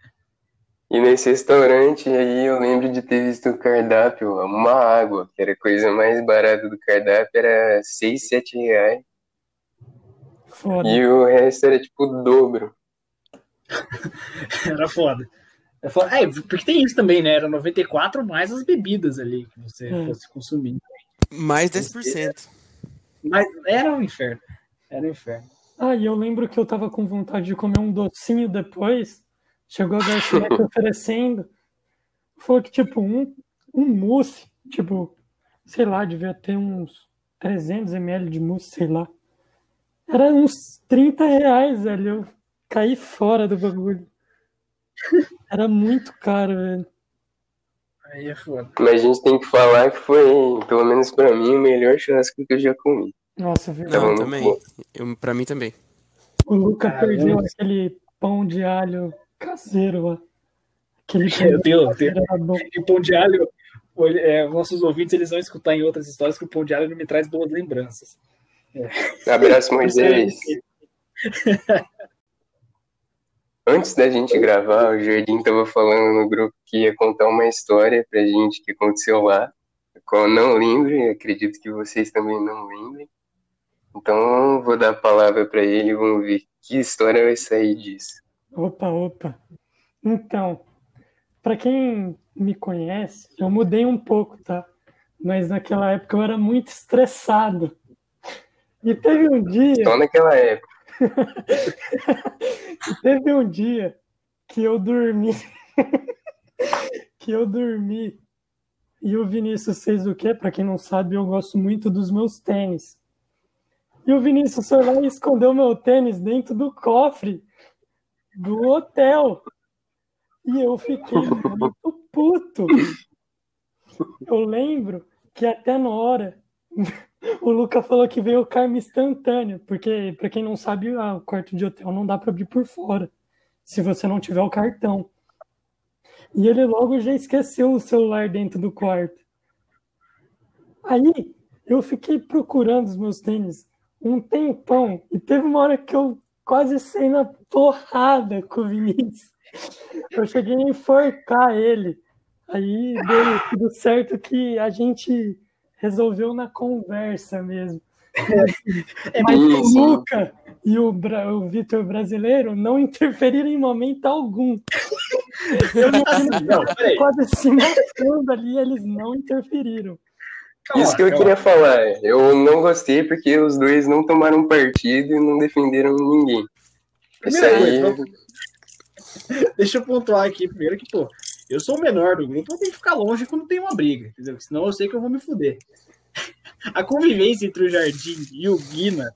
E nesse restaurante aí eu lembro de ter visto o cardápio, uma água, que era a coisa mais barata do cardápio, era 6, 7 reais. foda. E o resto era tipo o dobro. Era foda. É. É, porque tem isso também, né? Era 94 mais as bebidas ali que você Hum. fosse consumir. Mais 10%. Mas era um inferno. Era um inferno. Ah, e eu lembro que eu tava com vontade de comer um docinho depois. Chegou a garçonete oferecendo. Falou que, tipo, um, um mousse, tipo, sei lá, devia ter uns 300 ml de mousse, sei lá. Era uns 30 reais, velho. Eu caí fora do bagulho. Era muito caro, velho. Aí é foda. Mas a gente tem que falar que foi, pelo menos pra mim, o melhor churrasco que eu já comi. Nossa, Tava verdade. Não, também. bom. Eu, pra mim também. O Luca Caramba. perdeu aquele pão de alho caseiro lá. Aquele pão Eu de tenho, alho eu tenho. caseiro era bom. E o pão de alho, é, nossos ouvintes eles vão escutar em outras histórias que o pão de alho não me traz boas lembranças. Abraço, Moisés. Antes da gente gravar, o Jardim tava falando no grupo que ia contar uma história pra gente que aconteceu lá, eu não lembro e acredito que vocês também não lembrem. Então, vou dar a palavra pra ele e vamos ver que história vai sair disso. Opa, opa. Então, para quem me conhece, eu mudei um pouco, tá? Mas naquela época eu era muito estressado. E teve um dia, Só naquela época. teve um dia que eu dormi, que eu dormi. E o Vinícius fez o quê? Para quem não sabe, eu gosto muito dos meus tênis. E o Vinícius foi lá e escondeu meu tênis dentro do cofre do hotel. E eu fiquei muito puto. Eu lembro que até na hora o Luca falou que veio o karma instantâneo, porque para quem não sabe, o quarto de hotel não dá para abrir por fora, se você não tiver o cartão. E ele logo já esqueceu o celular dentro do quarto. Aí eu fiquei procurando os meus tênis um tempão e teve uma hora que eu quase saí na porrada com o Vinícius. Eu cheguei a enforcar ele. Aí deu tudo certo que a gente resolveu na conversa mesmo. É Mas o Isso. Luca e o, Bra- o Vitor brasileiro não interferiram em momento algum. Eu não Não, peraí. quase se matando ali, eles não interferiram. Calma, Isso que eu calma. queria falar. Eu não gostei porque os dois não tomaram partido e não defenderam ninguém. Isso aí. Primeiro, Deixa eu pontuar aqui primeiro que, pô, eu sou o menor do grupo, eu tenho que ficar longe quando tem uma briga, entendeu? Senão eu sei que eu vou me fuder. A convivência entre o Jardim e o Guina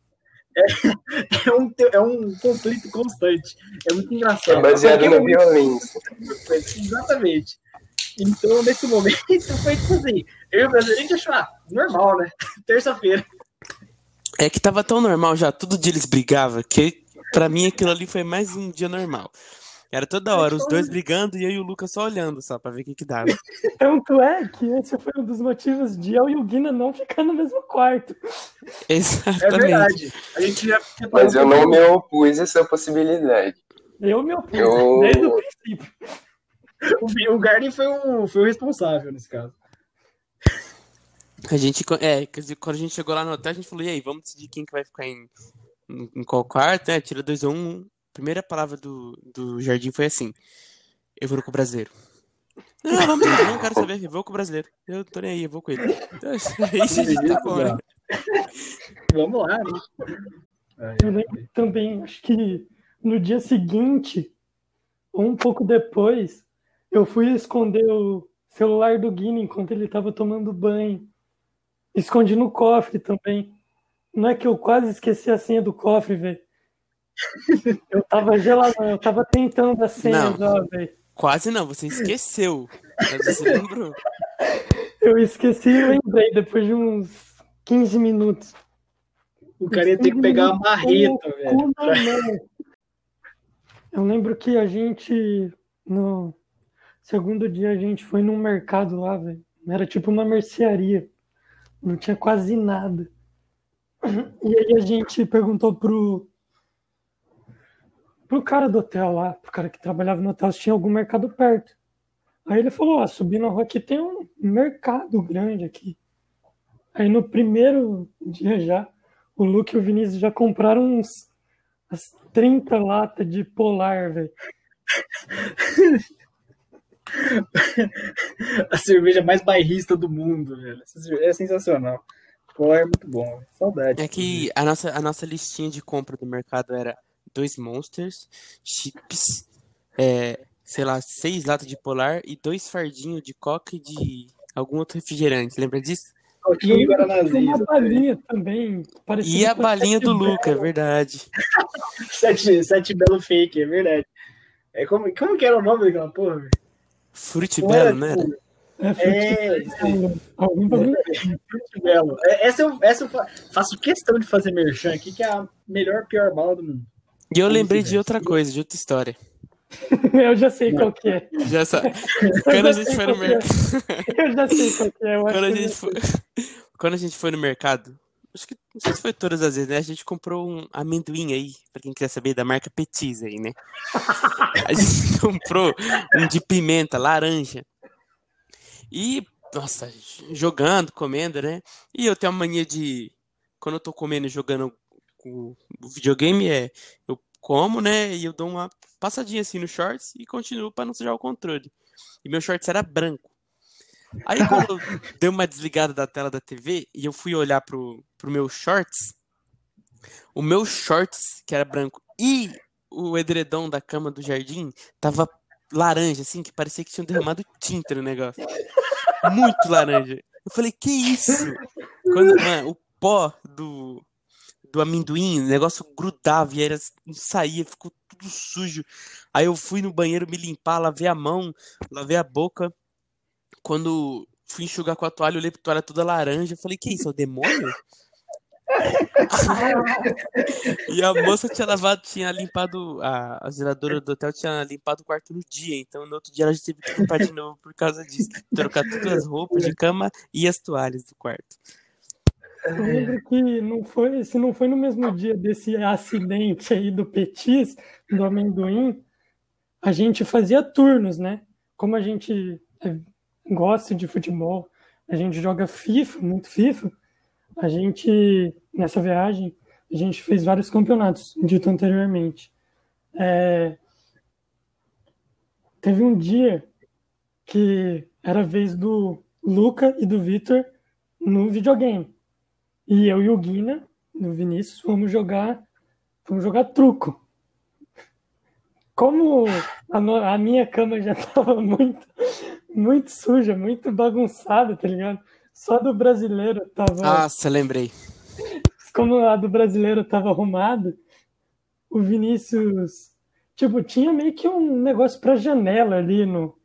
é, é um, é um conflito constante. É muito engraçado. É baseado na violência. Exatamente. Então, nesse momento, foi tipo assim, eu e o brasileiro a gente achou, ah, normal, né? Terça-feira. É que tava tão normal já, todo dia eles brigavam, que pra mim aquilo ali foi mais um dia normal. Era toda hora, os dois brigando e eu e o Lucas só olhando só pra ver o que que dava. Tanto é que esse foi um dos motivos de eu e o Guina não ficar no mesmo quarto. É Exatamente. verdade. A gente já Mas eu não me opus a essa possibilidade. Eu me opus Eu- desde o princípio. O, o Garden foi o, foi o responsável nesse caso. A gente, é, quer dizer, quando a gente chegou lá no hotel, a gente falou, e aí, vamos decidir quem que vai ficar em, em, em qual quarto, né? Tira dois ou um. Primeira palavra do, do Jardim foi assim, eu vou com o brasileiro. Não, vamos, lá, não quero saber, eu vou com o brasileiro. Eu tô nem aí, eu vou com ele. Então, aí a gente tá bom, né? Vamos lá, né? Ai, Eu lembro também, acho que no dia seguinte, ou um pouco depois, eu fui esconder o celular do Guine enquanto ele estava tomando banho. Escondi no cofre também. Não é que eu quase esqueci a senha do cofre, velho. Eu tava geladão, eu tava tentando as senhas, Não. ó, velho. Quase não, você esqueceu. Mas você lembrou. Eu esqueci e lembrei depois de uns 15 minutos. O cara ia ter que pegar uma marreta, velho. Mão. Eu lembro que a gente, no segundo dia, a gente foi num mercado lá, velho. Era tipo uma mercearia. Não tinha quase nada. E aí a gente perguntou pro, pro cara do hotel lá, pro cara que trabalhava no hotel, se tinha algum mercado perto. Aí ele falou, ó, subindo a rua aqui tem um mercado grande aqui. Aí no primeiro dia já, o Luke e o Vinícius já compraram uns as 30 latas de polar, velho. A cerveja mais bairrista do mundo, velho. É sensacional. Polar é muito bom. Saudade. É que a nossa, a nossa listinha de compra do mercado era dois Monsters, chips, é, sei lá, seis latas de polar e dois fardinhos de coca e de algum outro refrigerante. Lembra disso? Coquinha e Guaranazinho. uma balinha também. E a balinha do Sete Luca, é Belo. verdade. Sete, sete belo fake, é verdade. É como, como que era o nome daquela porra? Fruit Belo, não era? tipo, É, É, isso aí. futebol. Algum bagulho. Fruit Belo. É, Essa eu, essa eu fa- faço questão de fazer merchan aqui, que é a melhor, pior bala do mundo. E eu lembrei de outra coisa, de outra história. Eu já sei qual que é. Já sabe. Quando a gente foi no que é. mercado. Eu já sei qual que é. Eu acho Quando a gente foi, quando a gente foi no mercado, acho que não sei se foi todas as vezes, né? A gente comprou um amendoim aí, pra quem quiser saber, da marca Petis aí, né? A gente comprou um de pimenta, laranja. E, nossa, jogando, comendo, né? E eu tenho a mania de, quando eu tô comendo e jogando o o videogame, é eu como, né? E eu dou uma passadinha assim no shorts e continuo pra não sujar o controle. E meu shorts era branco. Aí quando eu dei uma desligada da tela da TV e eu fui olhar pro, pro meu shorts, o meu shorts, que era branco, e o edredom da cama do jardim tava laranja, assim, que parecia que tinham derramado tinta no negócio. Muito laranja. Eu falei, que isso? Quando, mano, o pó do, do amendoim, o negócio grudava e era, não saía, ficou tudo sujo. Aí eu fui no banheiro me limpar, lavei a mão, lavei a boca. Quando fui enxugar com a toalha, olhei pra toalha toda laranja. Falei, que isso, é o demônio? E a moça tinha lavado, tinha limpado, a, a zeladora do hotel tinha limpado o quarto no dia, então no outro dia ela já teve que limpar de novo por causa disso. Trocar todas as roupas de cama e as toalhas do quarto. Eu lembro que não foi, se não foi no mesmo dia desse acidente aí do Petis, do amendoim, a gente fazia turnos, né? Como a gente é, gosta de futebol, a gente joga FIFA, muito FIFA, a gente, nessa viagem, a gente fez vários campeonatos, dito anteriormente. É, teve um dia que era a vez do Luca e do Vitor no videogame. E eu e o Guina, no Vinícius, fomos jogar, fomos jogar truco. Como a, no- a minha cama já estava muito, muito suja, muito bagunçada, tá ligado? Só do brasileiro tava. Nossa, lembrei. Como a do brasileiro tava arrumada, o Vinícius. Tipo, tinha meio que um negócio pra janela ali no,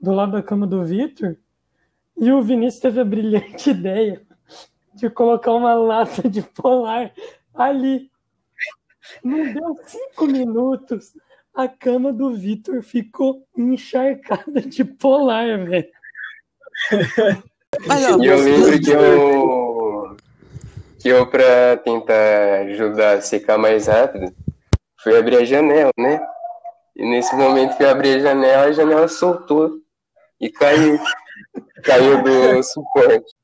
do lado da cama do Vitor. E o Vinícius teve a brilhante ideia de colocar uma lata de polar ali. Não deu cinco minutos, a cama do Vitor ficou encharcada de polar, velho. E eu lembro que eu, que eu, pra tentar ajudar a secar mais rápido, fui abrir a janela, né? E nesse momento que eu abri a janela, a janela soltou e caiu. Caiu do suporte.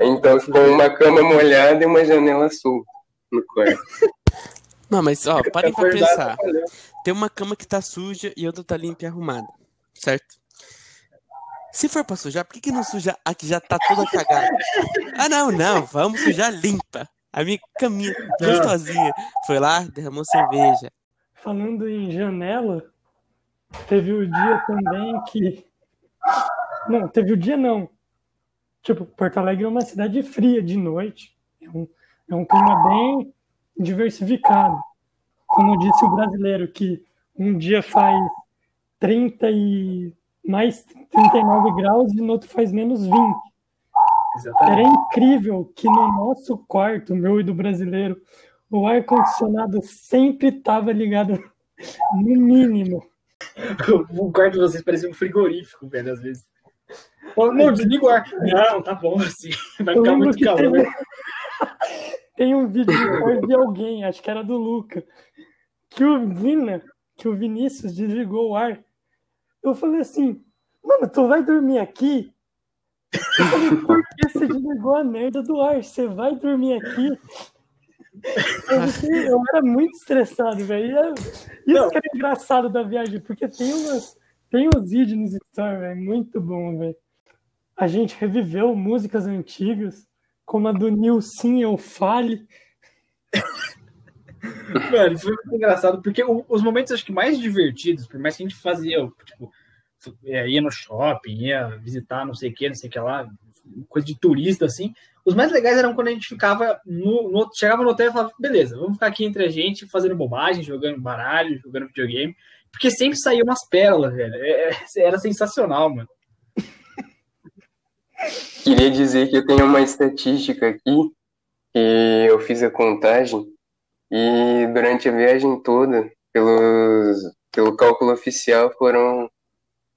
Então ficou uma cama molhada e uma janela solta no quarto. Não, mas ó, parem pra pensar. Tem uma cama que tá suja e outra tá limpa e arrumada. Certo? Se for pra sujar, por que, que não suja a que já tá toda cagada? Ah, não, não, vamos sujar limpa. A minha caminha gostosinha. Foi lá, derramou cerveja. Falando em janela, teve o dia também que. Não, teve o dia não. Tipo, Porto Alegre é uma cidade fria de noite. É um, é um clima bem diversificado. Como disse o brasileiro, que um dia faz 30 e mais 39 graus e no outro faz menos 20. Exatamente. Era incrível que no nosso quarto, meu e do brasileiro, o ar-condicionado sempre estava ligado no mínimo. O quarto de vocês parecia um frigorífico, velho, às vezes. Não, desliga o ar. Não, tá bom assim. Vai ficar muito calor. teve- Tem um vídeo de alguém, acho que era do Luca, que o Vina, que o Vinícius desligou o ar. Eu falei assim, mano, tu vai dormir aqui? Eu falei, por que você desligou a merda do ar? Você vai dormir aqui? Eu, fiquei- eu era muito estressado, velho. É- Isso Não. que era engraçado da viagem, porque tem umas, tem vídeos nos stories, velho, muito bom, velho. A gente reviveu músicas antigas, como a do Nilson Eu Fale. Mano, foi muito engraçado, porque os momentos acho que mais divertidos, por mais que a gente fazia, tipo, é, ia no shopping, ia visitar não sei o que, não sei o que lá, coisa de turista, assim. Os mais legais eram quando a gente ficava no, no- chegava no hotel e falava, beleza, vamos ficar aqui entre a gente, fazendo bobagem, jogando baralho, jogando videogame, porque sempre saía umas pérolas, velho. É- é- era sensacional, mano. Queria dizer que eu tenho uma estatística aqui, que eu fiz a contagem, e durante a viagem toda, pelos, pelo cálculo oficial, foram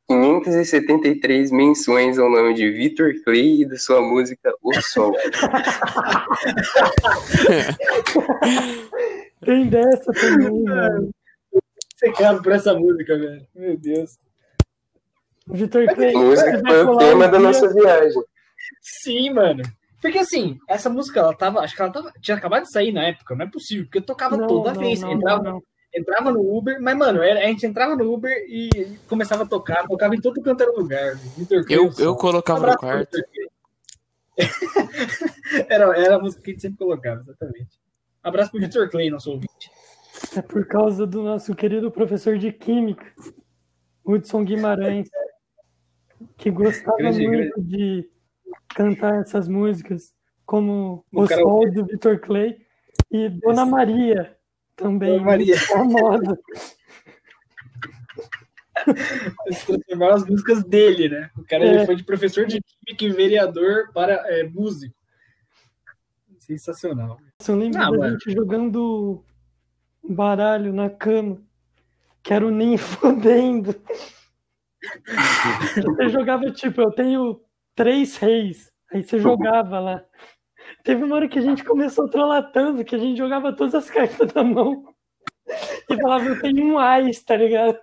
573 menções ao nome de Vitor Clay e da sua música O Sol. Tem dessa também, mano. Secado por essa música, velho. Meu Deus. O Vitor Clay. Música foi o tema da nossa viagem. Sim, mano. Porque assim, essa música, ela tava. Acho que ela tava, tinha acabado de sair na época, não é possível, porque tocava Não, toda não, vez. não, entrava, entrava no Uber, mas, mano, era- a gente entrava no Uber e começava a tocar, tocava em todo canto era lugar. Vitor Clay, Eu, eu colocava no quarto. Era, era a música que a gente sempre colocava, exatamente. Abraço pro Vitor Clay, nosso ouvinte. É por causa do nosso querido professor de Química, Hudson Guimarães, que gostava Grande, muito de cantar essas músicas, como O. Sol do Vitor Clay e Dona Maria, também Dona Maria. famosa. Eles transformaram as músicas dele, né? O cara ele É. foi de professor de química e vereador para é, músico. Sensacional. Eu lembro Ah, da mano. gente jogando baralho na cama, que era o nem fodendo. Você jogava tipo, eu tenho três reis, aí você jogava lá. Teve uma hora que a gente começou tanto que a gente jogava todas as cartas da mão e falava, eu tenho um ás, tá ligado?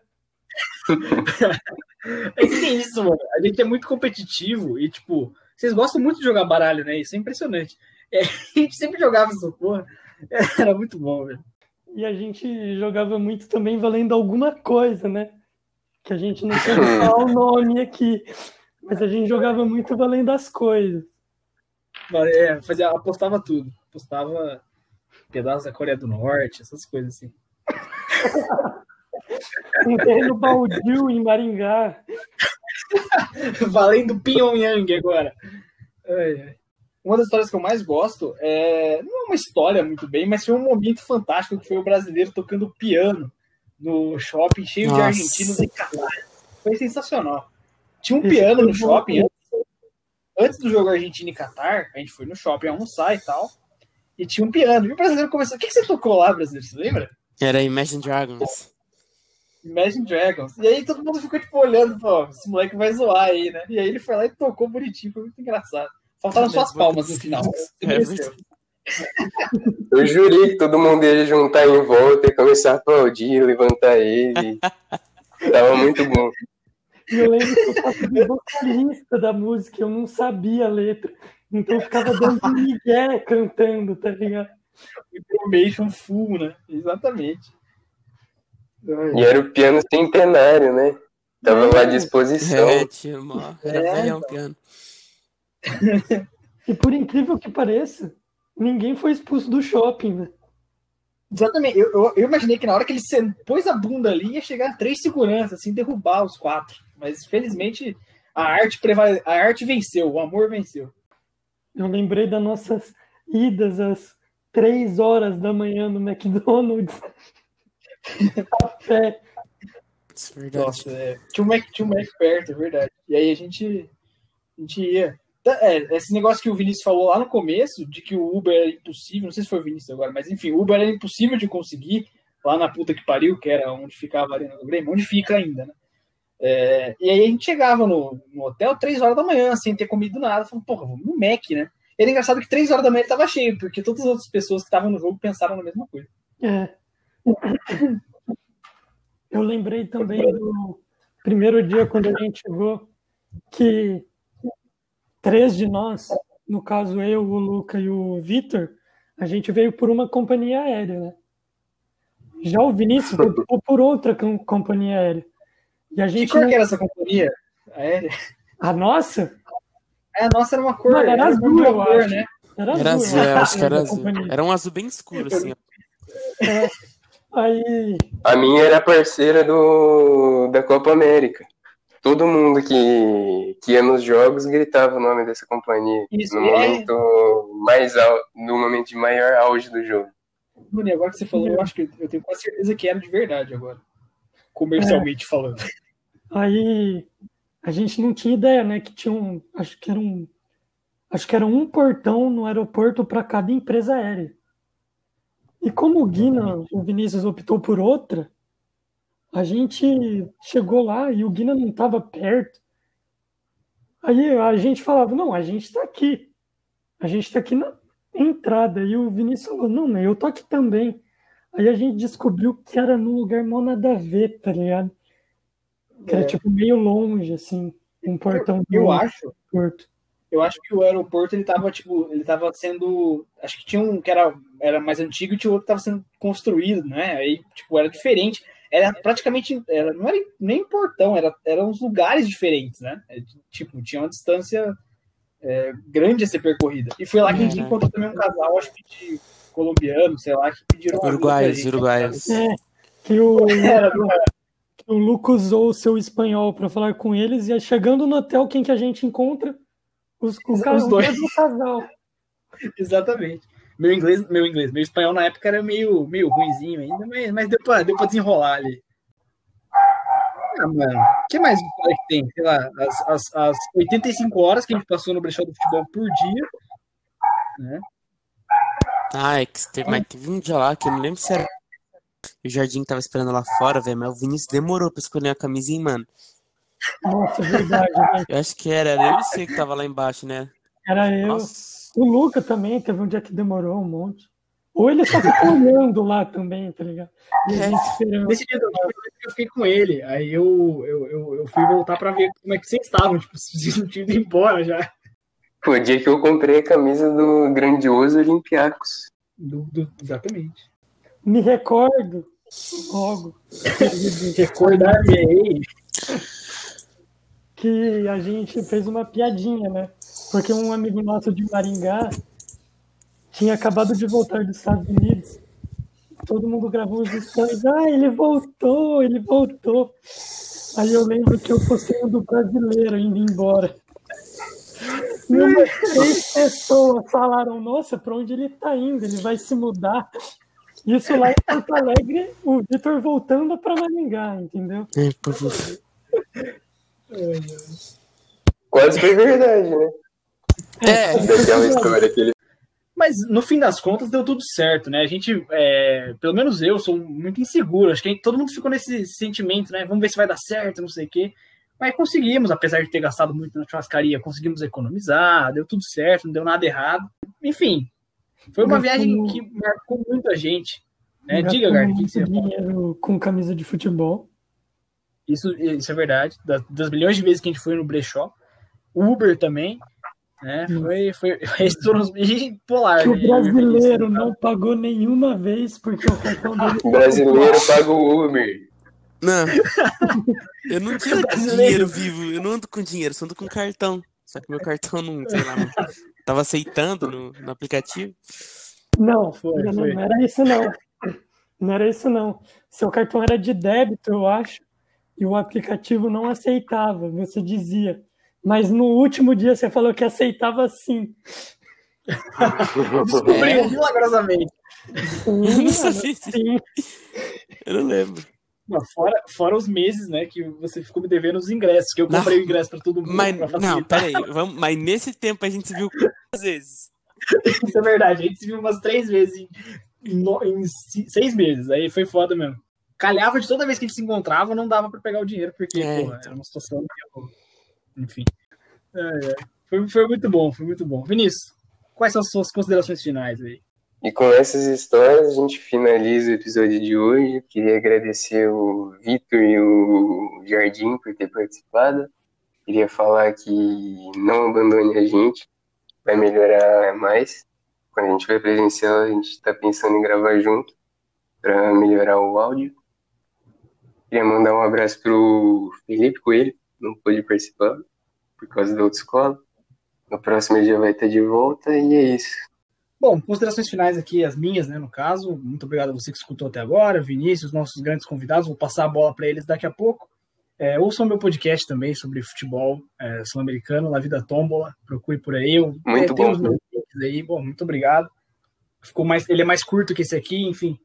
É que tem isso, mano. A gente é muito competitivo e, tipo, vocês gostam muito de jogar baralho, né? Isso é impressionante. É, a gente sempre jogava essa porra. Era muito bom, velho. E a gente jogava muito também valendo alguma coisa, né? Que a gente não pode falar o nome aqui. Mas a gente jogava muito valendo as coisas. É, fazia, apostava tudo. Apostava pedaços da Coreia do Norte, essas coisas assim. Um terreno baldio em Maringá. Valendo Pyongyang agora. Ai, ai. Uma das histórias que eu mais gosto é. Não é uma história muito bem, mas foi um momento fantástico que foi o brasileiro tocando piano no shopping cheio de Nossa. argentinos e canários. Foi sensacional. Tinha um Esse piano no shopping. Antes, antes do jogo Argentina e Catar, a gente foi no shopping almoçar e tal. E tinha um piano. E o brasileiro começou. O que, que você tocou lá, brasileiro? Você lembra? Era Imagine Dragons. Imagine Dragons. E aí todo mundo ficou tipo olhando, pô, esse moleque vai zoar aí, né? E aí ele foi lá e tocou bonitinho, foi muito engraçado. Faltaram só as palmas no final. É. Eu jurei que todo mundo ia juntar em volta e começar a aplaudir, levantar ele. Tava muito bom. E eu lembro que eu de vocalista da música, eu não sabia a letra. Então eu ficava dando migué cantando, tá ligado? Information full, né? Exatamente. E era o piano centenário, né? Tava lá à disposição. É, tinha uma... Era É, velhão então. piano. E por incrível que pareça, ninguém foi expulso do shopping, né? Exatamente. Eu, eu, eu imaginei que na hora que ele pôs a bunda ali, ia chegar três seguranças, assim, derrubar os quatro. Mas felizmente a arte, prevale... a arte venceu, o amor venceu. Eu lembrei das nossas idas às três horas da manhã no McDonald's. Café. Isso é verdade. Nossa, é, tinha, um Mac, tinha um Mac perto, é verdade. E aí a gente, a gente ia. Tá, É, esse negócio que o Vinícius falou lá no começo, de que o Uber era impossível, não sei se foi o Vinícius agora, mas enfim, o Uber era impossível de conseguir lá na puta que pariu, que era onde ficava a Arena do Grêmio, onde fica ainda, né? É, e aí a gente chegava no, no hotel três horas da manhã, sem ter comido nada, falando, porra, vamos no Mac, né? Era engraçado que três horas da manhã ele tava cheio, porque todas as outras pessoas que estavam no jogo pensaram na mesma coisa. É. Eu lembrei também do primeiro dia quando a gente chegou que três de nós, no caso eu, o Luca e o Vitor, a gente veio por uma companhia aérea, né? Já o Vinícius optou por outra com- companhia aérea. E a Que gente cor não- que era essa companhia aérea? A nossa É, a nossa era uma cor, Mano, era azul, cor, eu acho. né? era azul. Era azul, a eu acho que era azul. companhia. Era um azul bem escuro, assim. É. Aí A minha era parceira do, da Copa América. Todo mundo que, que ia nos jogos gritava o nome dessa companhia. Isso, no é. momento mais al, no momento de maior auge do jogo. Bruno, agora que você falou, eu acho que eu tenho quase certeza que era de verdade agora. Comercialmente falando. Aí a gente não tinha ideia, né? Que tinha um. Acho que era um. Acho que era um portão no aeroporto para cada empresa aérea. E como o Guina, o Vinícius optou por outra, a gente chegou lá e o Guina não estava perto. Aí a gente falava, não, a gente está aqui. A gente está aqui na entrada. E o Vinícius falou, não, mas eu tô aqui também. Aí a gente descobriu que era num lugar mal nada a ver, tá ligado? Que era É. tipo meio longe, assim, um portão do Eu acho, aeroporto. eu acho que o aeroporto ele tava, tipo, ele tava sendo. Acho que tinha um que era, era mais antigo e tinha outro que tava sendo construído, né? Aí, tipo, era diferente. Era praticamente. Era, não era nem portão, era, eram uns lugares diferentes, né? É, tipo, tinha uma distância é, grande a ser percorrida. E foi lá que a gente É. encontrou também um casal, acho que de colombiano, sei lá, que pediram Uruguaios, uruguaios. É, que o, que o Luca usou o seu espanhol para falar com eles e aí, chegando no hotel, quem que a gente encontra? Os, o Os- os o dois. mesmo casal. Exatamente. Meu inglês, meu inglês, meu espanhol na época era meio, meio ruinzinho ainda, mas, mas deu, pra, deu pra desenrolar ali. Ah, mano, o que mais que tem? Sei lá, as, as, as 85 horas que a gente passou no brechó do futebol por dia, né? Ah, é que teve, mas teve um dia lá que eu não lembro se era. O Jardim tava esperando lá fora, velho, mas o Vinícius demorou pra escolher a camisinha, mano. Nossa, é verdade, né? Eu acho que era, era eu e você que tava lá embaixo, né? Era eu. Nossa. O Luca também teve um dia que demorou um monte. Ou ele só ficou olhando lá também, tá ligado? E a gente esperando. Nesse dia eu fiquei com ele, aí eu, eu, eu, eu fui voltar pra ver como é que vocês estavam, tipo, se vocês não tinham ido embora já. Foi o dia que eu comprei a camisa do grandioso Olympiacos. Do, do- exatamente. Me recordo logo Recordar-me que a gente fez uma piadinha, né? Porque um amigo nosso de Maringá tinha acabado de voltar dos Estados Unidos. Todo mundo gravou os stories. Ah, ele voltou, ele voltou. Aí eu lembro que eu postei um do brasileiro indo embora. E umas três pessoas falaram, nossa, para onde ele tá indo? Ele vai se mudar. Isso lá em Porto Alegre, o Vitor voltando para Maringá, entendeu? É, por favor. Quase foi verdade, né? É, história que ele Mas no fim das contas deu tudo certo, né? A gente, é, pelo menos eu, sou muito inseguro. Acho que todo mundo ficou nesse sentimento, né? Vamos ver se vai dar certo, não sei o quê. Mas conseguimos, apesar de ter gastado muito na churrascaria, conseguimos economizar, deu tudo certo, não deu nada errado. Enfim, foi uma viagem que marcou muita gente. Né? Diga, Gastou Gar, o que você dinheiro com camisa de futebol. Isso, isso é verdade. Das, das milhões de vezes que a gente foi no brechó. Uber também. É, foi, foi, estourou e polar. Que o né? brasileiro não pagou nenhuma vez porque o cartão dele. O brasileiro paga o Uber. Não. Eu não tinha dinheiro vivo. Eu não ando com dinheiro, só ando com cartão. Só que meu cartão não, sei lá, não tava aceitando no, no aplicativo. Não, Foi, não, foi. não era isso não. Não era isso não. Seu cartão era de débito, eu acho, e o aplicativo não aceitava, você dizia. Mas no último dia você falou que aceitava sim. Descobriu milagrosamente. Sim, Eu não sabia disso. sim. Eu não lembro. Não, Fora, fora os meses, né, que você ficou me devendo os ingressos, que eu Não. comprei o ingresso pra todo mundo. Mas, pra não, peraí. Vamos, mas nesse tempo a gente se viu quantas vezes? Isso é verdade. A gente se viu umas três vezes em, em no- em ci- seis meses. Aí foi foda mesmo. Calhava de toda vez que a gente se encontrava, não dava pra pegar o dinheiro, porque É, porra, então. era uma situação. meio- Enfim. É, é. Foi, foi muito bom, foi muito bom. Vinícius, quais são as suas considerações finais aí? E com essas histórias a gente finaliza o episódio de hoje. Queria agradecer o Vitor e o Jardim por ter participado. Queria falar que não abandone a gente, vai melhorar mais. Quando a gente vai presencial, a gente está pensando em gravar junto para melhorar o áudio. Queria mandar um abraço pro Felipe Coelho, não pôde participar por causa da autoescola. No próximo dia vai estar de volta e é isso. Bom, considerações finais aqui, as minhas, né, no caso. Muito obrigado a você que escutou até agora, Vinícius, nossos grandes convidados. Vou passar a bola para eles daqui a pouco. É, ouçam meu podcast também sobre futebol é, sul-americano, La Vida Tómbola. Procure por aí. Eu, Muito é, bom. aí. Bom, muito obrigado. Ficou mais, ele é mais curto que esse aqui, enfim,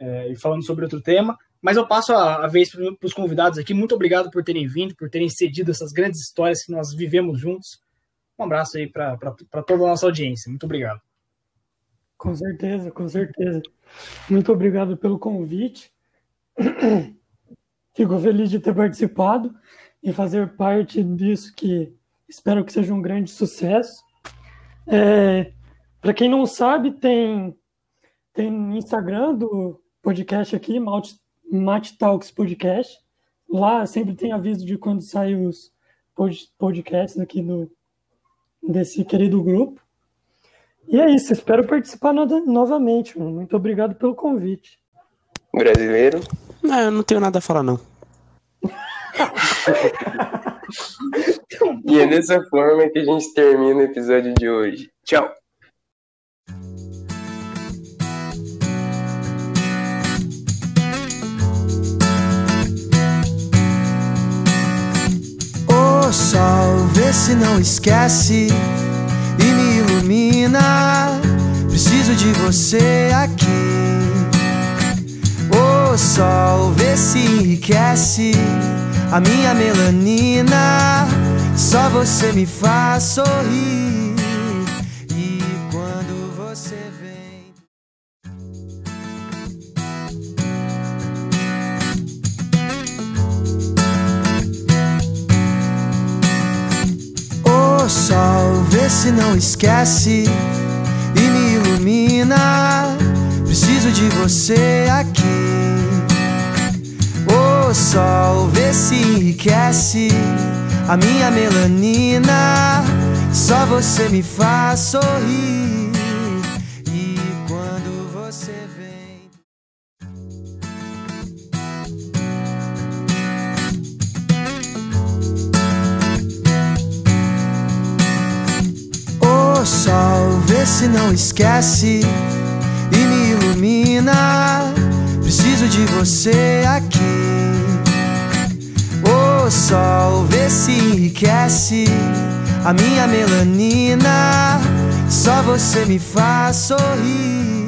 é, e falando sobre outro tema. Mas eu passo a, a vez para os convidados aqui. Muito obrigado por terem vindo, por terem cedido essas grandes histórias que nós vivemos juntos. Um abraço aí para toda a nossa audiência. Muito obrigado. Com certeza, com certeza. Muito obrigado pelo convite. Fico feliz de ter participado e fazer parte disso que espero que seja um grande sucesso. Para quem não sabe, tem tem Instagram do podcast aqui, Malt, Mate Talks Podcast. Lá sempre tem aviso de quando saem os pod- podcasts aqui do, desse querido grupo. E é isso, espero participar no- novamente. mano. Muito obrigado pelo convite. Brasileiro, Não, eu não tenho nada a falar, não. E é dessa forma que a gente termina o episódio de hoje. Tchau! Se não esquece e me ilumina. Preciso de você aqui. O sol, vê se enriquece a minha melanina. Só você me faz sorrir. Se não esquece e me ilumina. Preciso de você aqui. O sol, vê se enriquece a minha melanina. Só você me faz sorrir. Não esquece e me ilumina. Preciso de você aqui. O sol, vê se enriquece a minha melanina. Só você me faz sorrir.